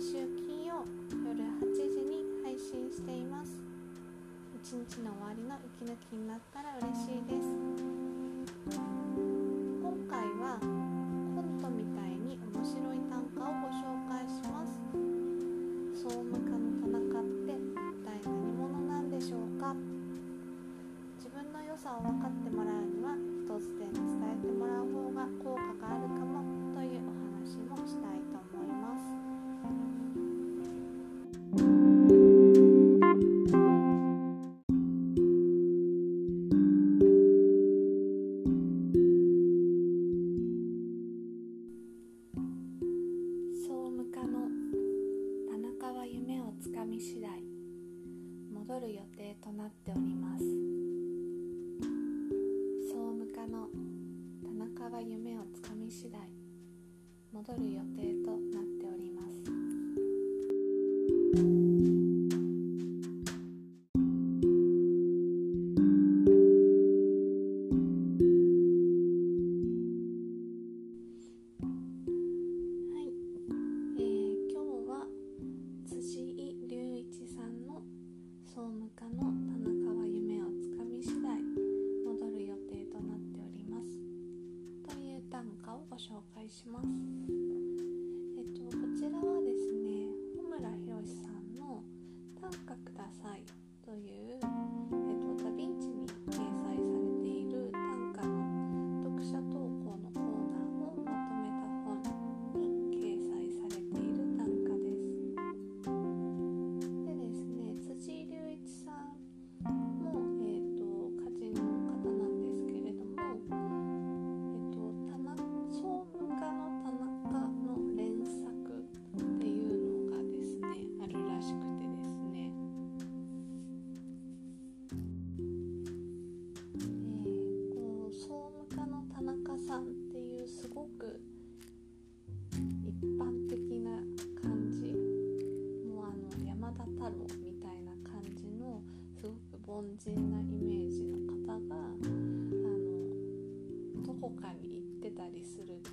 週金曜夜8時に配信しています。一日の終わりの息抜きになったら嬉しいです。今回はコントみたいに面白い短歌をご紹介します。総務課の田中って一体何者なんでしょうか？自分の良さを分かってもらうには一つで伝えてもらう方が効果があるかもというお話もしたいと思います。次第戻る予定となっております。総務課の田中は夢をつかみ次第戻る予定となっております。凡人なイメージの方があのどこかに行ってたりすると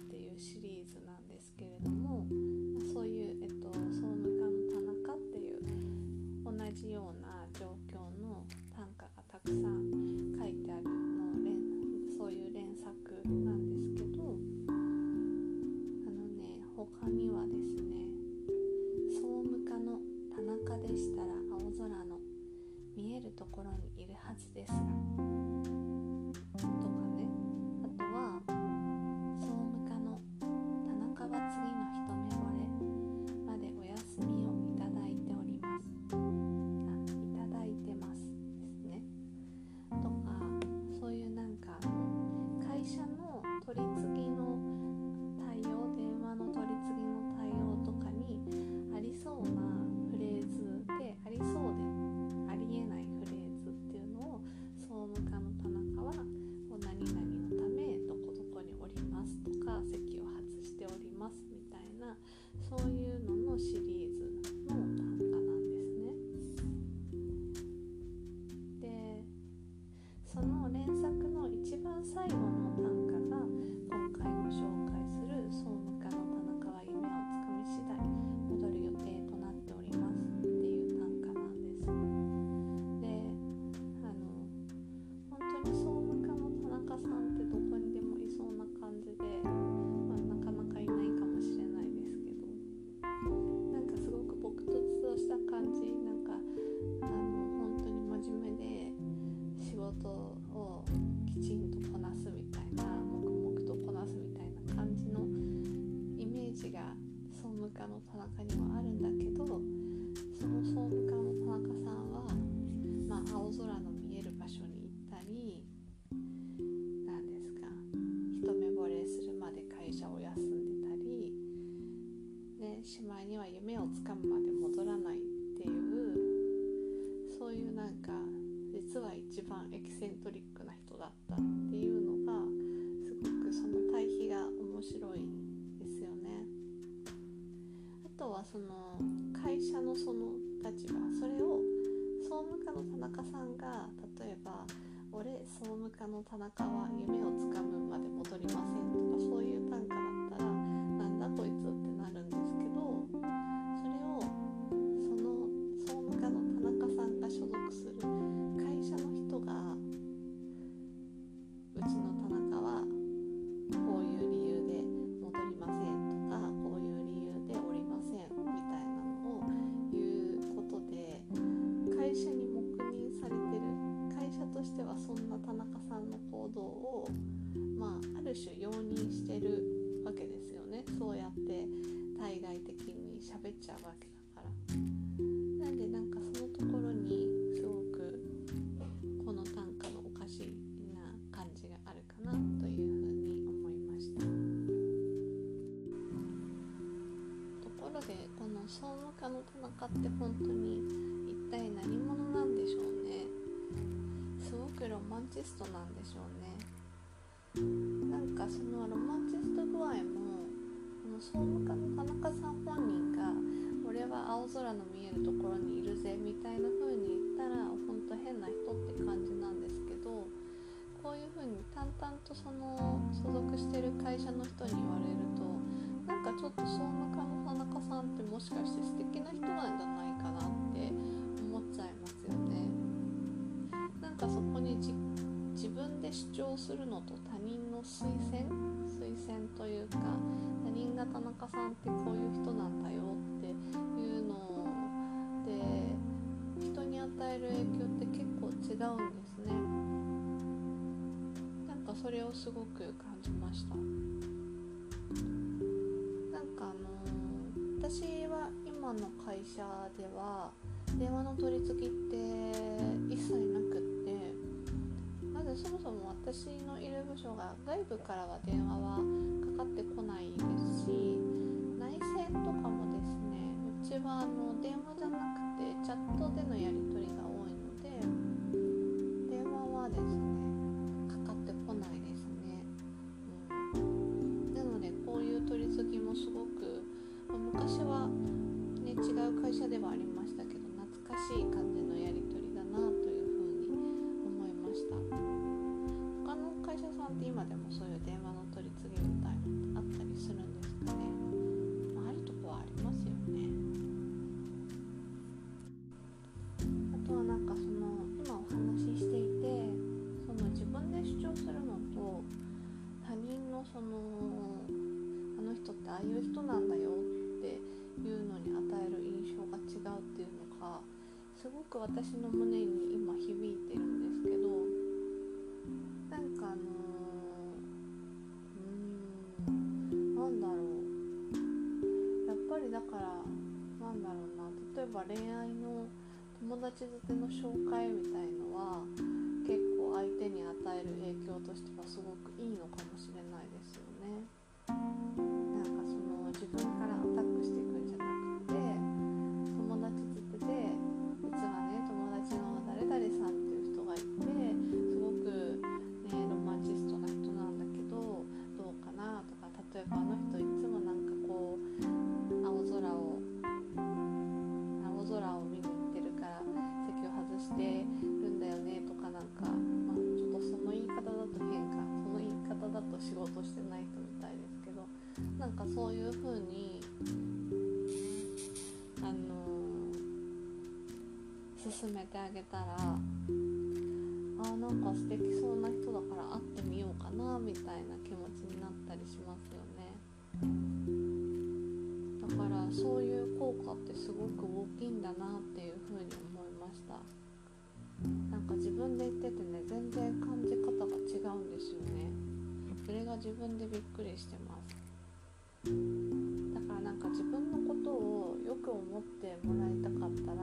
中にはあるんだけどその総務課の田中さんは、まあ、青空の見える場所に行ったりなんですか一目惚れするまで会社を休んでたりでしまいには夢をつかむまで戻らないっていうそういうなんか実は一番エキセントリックな人だったっていうのがすごくその対比が面白い。とはその会社のその立場それを総務課の田中さんが例えば「俺総務課の田中は夢をつかむまで戻りませんとかそういう短歌だる種容認してるわけですよね。そうやって対外的に喋っちゃうわけだから。なんでなんかそのところにすごくこの短歌のおかしな感じがあるかなというふうに思いました。ところでこの総務課の田中って本当に一体何者なんでしょうね。すごくロマンチストなんでしょうね。なんかそのロマンチスト具合もこの総務課の田中さん本人が「俺は青空の見えるところにいるぜ」みたいな風に言ったらほんと変な人って感じなんですけどこういう風に淡々とその所属してる会社の人に言われるとなんかちょっと総務課の田中さんってもしかして素敵な人なんじゃないかなって思っちゃいますよね。なんかそこに自分で主張するのと推薦推薦というか他人が田中さんってこういう人なんだよっていうので人に与える影響って結構違うんですね。なんかそれをすごく感じました。なんかあの私は今の会社では電話の取り次ぎって一切私のいる部署が外部からは電話はかかってこないですし内線とかもですねうちはあの電話じゃなくてチャットでのやり取りが多いので電話はですねかかってこないですね、うん、なのでこういう取り次ぎもすごく、まあ昔はね違う会社ではありましたけど懐かしい感じああいう人なんだよっていうのに与える印象が違うっていうのがすごく私の胸に今響いてるんですけどなんかあのうーんなんだろうやっぱりだからなんだろうな例えば恋愛の友達づての紹介みたいのは結構相手に与える影響としてはすごくいいのかもしれないですよね。自分からアタックして勧めてあげたらあーなんか素敵そうな人だから会ってみようかなみたいな気持ちになったりしますよね。だからそういう効果ってすごく大きいんだなっていうふうに思いました。なんか自分で言っててね全然感じ方が違うんですよね。それが自分でびっくりしてます。だからなんか自分のことをよく思ってもらいたかったら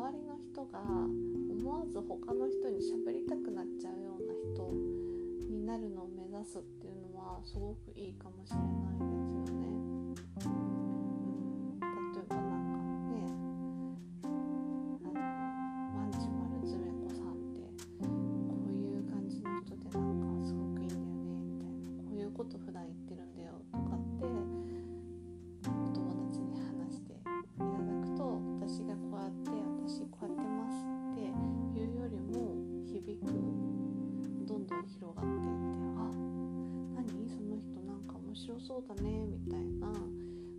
周りの人が思わず他の人に喋りたくなっちゃうような人になるのを目指すっていうのはすごくいいかもしれないですよね。広がっていってあ何？その人なんか面白そうだねみたいな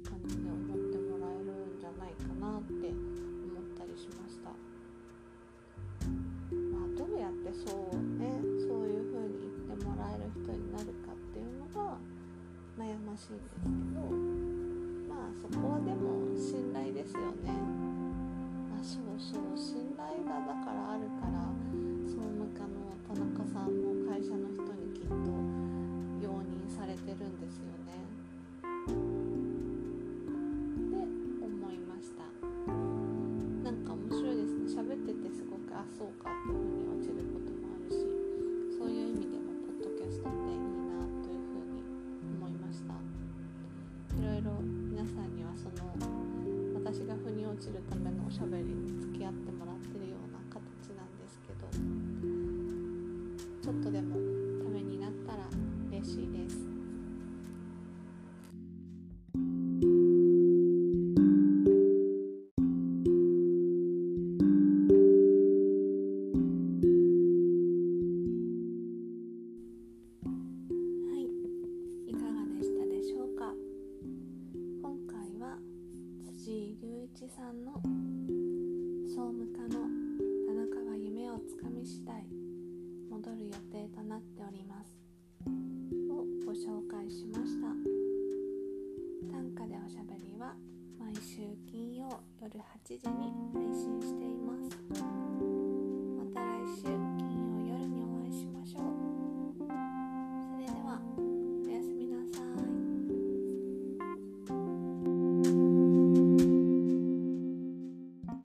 感じで思ってもらえるんじゃないかなって思ったりしました。まあ、どうやってそうねそういう風に言ってもらえる人になるかっていうのが悩ましいんですけどまあそこはでも信頼ですよ落ちるためのおしゃべりに付き合ってもらって時に。